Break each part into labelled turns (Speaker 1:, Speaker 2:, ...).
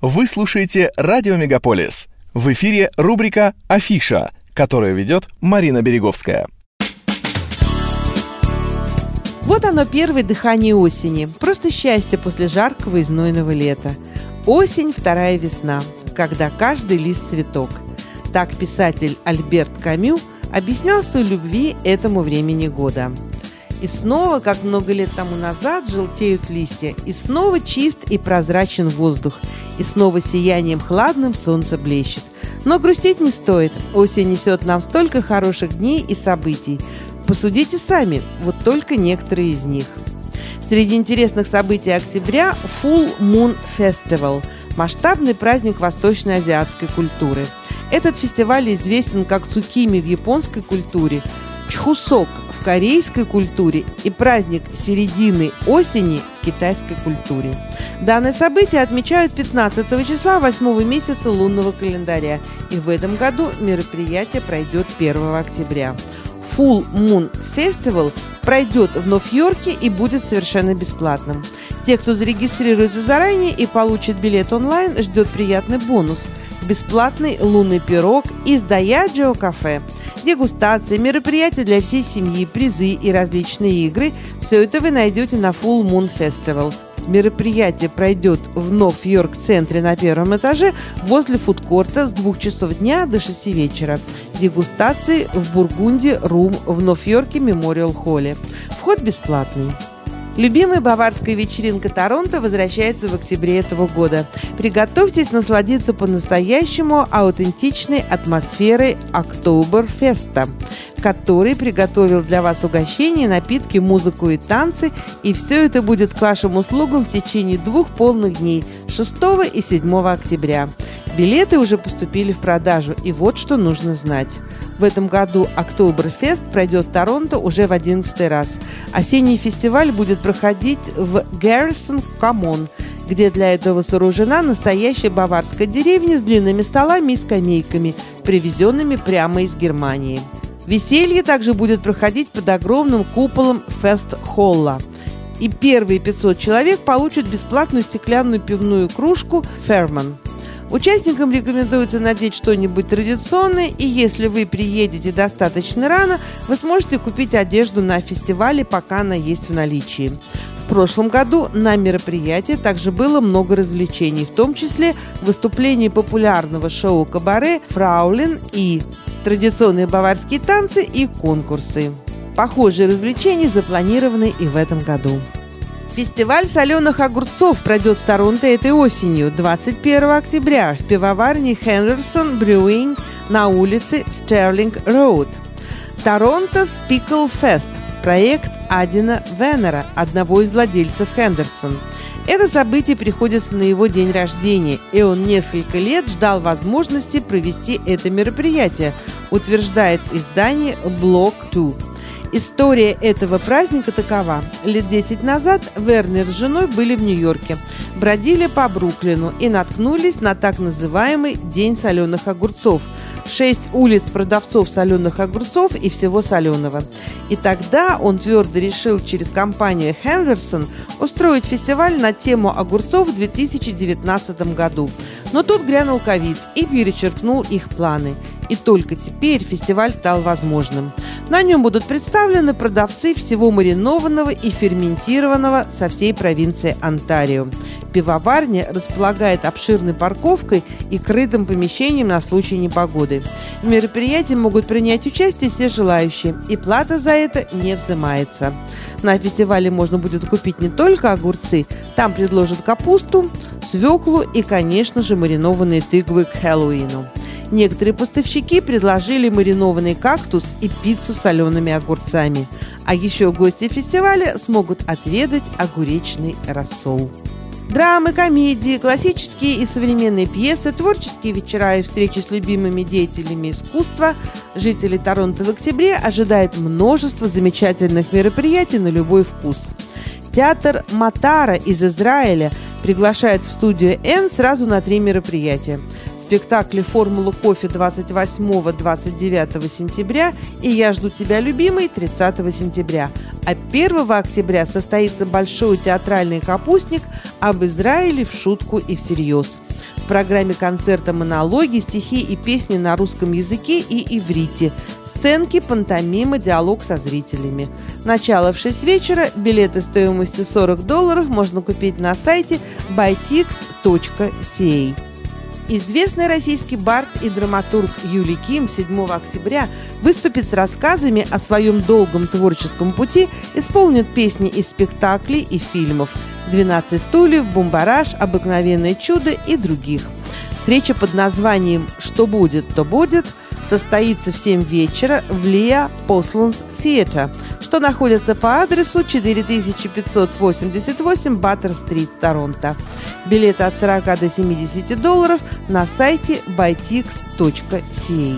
Speaker 1: Вы слушаете «Радио Мегаполис». В эфире рубрика «Афиша», которую ведет Марина Береговская.
Speaker 2: Вот оно первое дыхание осени. Просто счастье после жаркого и знойного лета. Осень – вторая весна, когда каждый лист цветок. Так писатель Альберт Камю объяснял свою любви этому времени года – и снова, как много лет тому назад, желтеют листья, и снова чист и прозрачен воздух, и снова сиянием хладным солнце блещет. Но грустить не стоит. Осень несет нам столько хороших дней и событий. Посудите сами, вот только некоторые из них. Среди интересных событий октября – Full Moon Festival – масштабный праздник восточно-азиатской культуры. Этот фестиваль известен как цукими в японской культуре, чхусок в корейской культуре и праздник середины осени в китайской культуре. Данное событие отмечают 15 числа 8 месяца лунного календаря, и в этом году мероприятие пройдет 1 октября. Full Moon Festival пройдет в Нью-Йорке и будет совершенно бесплатным. Те, кто зарегистрируется заранее и получит билет онлайн, ждет приятный бонус – бесплатный лунный пирог из Даяджио кафе – дегустации, мероприятия для всей семьи, призы и различные игры – все это вы найдете на Full Moon Festival. Мероприятие пройдет в Нов-Йорк-центре на первом этаже возле фудкорта с 2 часов дня до 6 вечера. Дегустации в Бургунде Рум в Нов-Йорке Мемориал Холле. Вход бесплатный. Любимая баварская вечеринка Торонто возвращается в октябре этого года. Приготовьтесь насладиться по-настоящему аутентичной атмосферой Октоберфеста, который приготовил для вас угощения, напитки, музыку и танцы, и все это будет к вашим услугам в течение двух полных дней – 6 и 7 октября. Билеты уже поступили в продажу, и вот что нужно знать. В этом году Октоберфест пройдет в Торонто уже в 11 раз. Осенний фестиваль будет проходить в Garrison Common, где для этого сооружена настоящая баварская деревня с длинными столами и скамейками, привезенными прямо из Германии. Веселье также будет проходить под огромным куполом Фест-Холла. И первые 500 человек получат бесплатную стеклянную пивную кружку «Ферман». Участникам рекомендуется надеть что-нибудь традиционное, и если вы приедете достаточно рано, вы сможете купить одежду на фестивале, пока она есть в наличии. В прошлом году на мероприятии также было много развлечений, в том числе выступление популярного шоу «Кабаре» «Фраулин» и традиционные баварские танцы и конкурсы. Похожие развлечения запланированы и в этом году. Фестиваль соленых огурцов пройдет в Торонто этой осенью, 21 октября, в пивоварне Хендерсон Brewing на улице Стерлинг Роуд. Торонто Спикл Фест – проект Адина Венера, одного из владельцев Хендерсон. Это событие приходится на его день рождения, и он несколько лет ждал возможности провести это мероприятие, утверждает издание Block 2. История этого праздника такова. Лет 10 назад Вернер с женой были в Нью-Йорке, бродили по Бруклину и наткнулись на так называемый День соленых огурцов – шесть улиц продавцов соленых огурцов и всего соленого. И тогда он твердо решил через компанию Хендерсон устроить фестиваль на тему огурцов в 2019 году. Но тут грянул ковид и перечеркнул их планы. И только теперь фестиваль стал возможным. На нем будут представлены продавцы всего маринованного и ферментированного со всей провинции Онтарио. Пивоварня располагает обширной парковкой и крытым помещением на случай непогоды. В мероприятии могут принять участие все желающие, и плата за это не взимается. На фестивале можно будет купить не только огурцы, там предложат капусту, свеклу и, конечно же, маринованные тыквы к Хэллоуину. Некоторые поставщики предложили маринованный кактус и пиццу с солеными огурцами. А еще гости фестиваля смогут отведать огуречный рассол. Драмы, комедии, классические и современные пьесы, творческие вечера и встречи с любимыми деятелями искусства жители Торонто в октябре ожидают множество замечательных мероприятий на любой вкус. Театр Матара из Израиля приглашает в студию Н сразу на три мероприятия – спектакли «Формула кофе» 28-29 сентября и «Я жду тебя, любимый» 30 сентября. А 1 октября состоится большой театральный капустник об Израиле в шутку и всерьез. программе концерта монологи, стихи и песни на русском языке и иврите, сценки, пантомима, диалог со зрителями. Начало в 6 вечера, билеты стоимостью 40 долларов можно купить на сайте bytix.ca. Известный российский бард и драматург Юлий Ким 7 октября выступит с рассказами о своем долгом творческом пути, исполнит песни из спектаклей и фильмов «12 стульев», «Бумбараж», «Обыкновенное чудо» и других. Встреча под названием «Что будет, то будет» состоится в 7 вечера в Лиа Посланс Theatre, что находится по адресу 4588 Баттер-стрит, Торонто. Билеты от 40 до 70 долларов на сайте bytix.ca.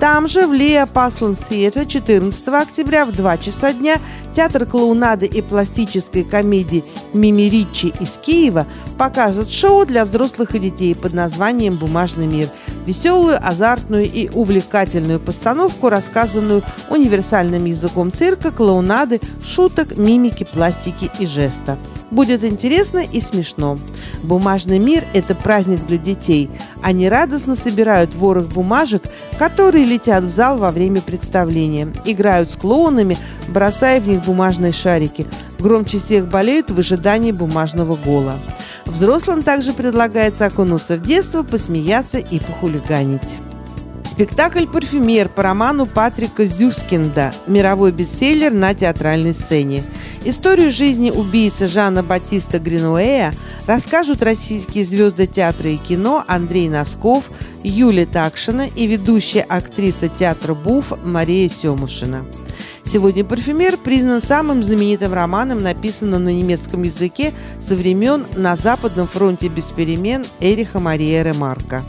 Speaker 2: Там же в Лео Пасланс Theatre 14 октября в 2 часа дня театр клоунады и пластической комедии «Мими Ричи» из Киева покажет шоу для взрослых и детей под названием «Бумажный мир», веселую, азартную и увлекательную постановку, рассказанную универсальным языком цирка, клоунады, шуток, мимики, пластики и жеста. Будет интересно и смешно. Бумажный мир – это праздник для детей. Они радостно собирают ворох бумажек, которые летят в зал во время представления. Играют с клоунами, бросая в них бумажные шарики. Громче всех болеют в ожидании бумажного гола. Взрослым также предлагается окунуться в детство, посмеяться и похулиганить. Спектакль «Парфюмер» по роману Патрика Зюскинда, мировой бестселлер на театральной сцене. Историю жизни убийцы Жана Батиста Гринуэя расскажут российские звезды театра и кино Андрей Носков, Юлия Такшина и ведущая актриса театра БУФ Мария Семушина. Сегодня «Парфюмер» признан самым знаменитым романом, написанным на немецком языке со времен «На Западном фронте без перемен» Эриха Мария Ремарка.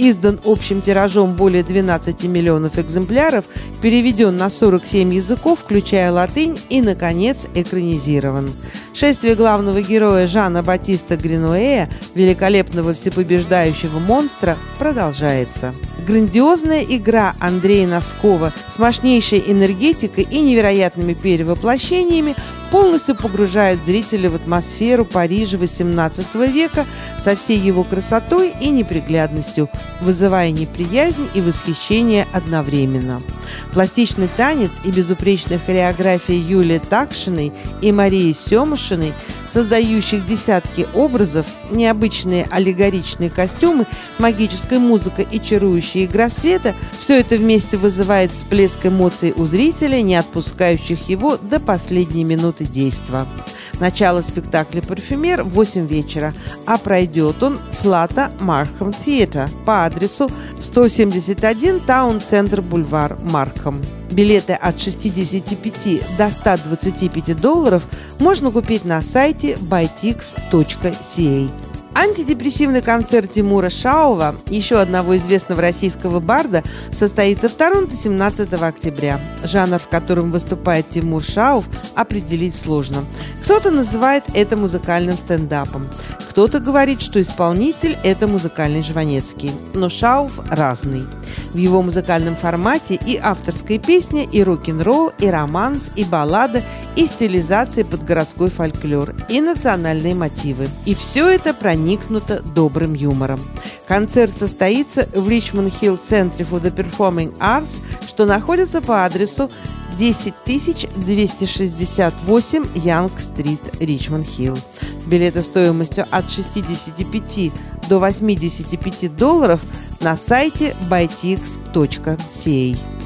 Speaker 2: Издан общим тиражом более 12 миллионов экземпляров, переведен на 47 языков, включая латынь, и, наконец, экранизирован. Шествие главного героя Жана Батиста Гринуэя, великолепного всепобеждающего монстра, продолжается. Грандиозная игра Андрея Носкова с мощнейшей энергетикой и невероятными перевоплощениями полностью погружают зрителя в атмосферу Парижа XVIII века со всей его красотой и неприглядностью, вызывая неприязнь и восхищение одновременно. Пластичный танец и безупречная хореография Юлии Такшиной и Марии Семушиной, создающих десятки образов, необычные аллегоричные костюмы, магическая музыка и чарующая игра света – все это вместе вызывает всплеск эмоций у зрителя, не отпускающих его до последней минуты действа. Начало спектакля «Парфюмер» в 8 вечера, а пройдет он в Флата Мархам Theatre по адресу 171 Таун-центр Бульвар Мархам. Билеты от 65 до 125 долларов можно купить на сайте bytix.ca. Антидепрессивный концерт Тимура Шаова, еще одного известного российского барда, состоится в Торонто 17 октября. Жанр, в котором выступает Тимур Шаов, определить сложно. Кто-то называет это музыкальным стендапом. Кто-то говорит, что исполнитель – это музыкальный Жванецкий, но Шауф разный. В его музыкальном формате и авторская песня, и рок-н-ролл, и романс, и баллада, и стилизация под городской фольклор, и национальные мотивы. И все это проникнуто добрым юмором. Концерт состоится в Ричмонд Хилл Центре for the Performing Arts, что находится по адресу 10268 Янг-стрит, Ричмонд-Хилл. Билеты стоимостью от 65 до 85 долларов на сайте bytix.ca.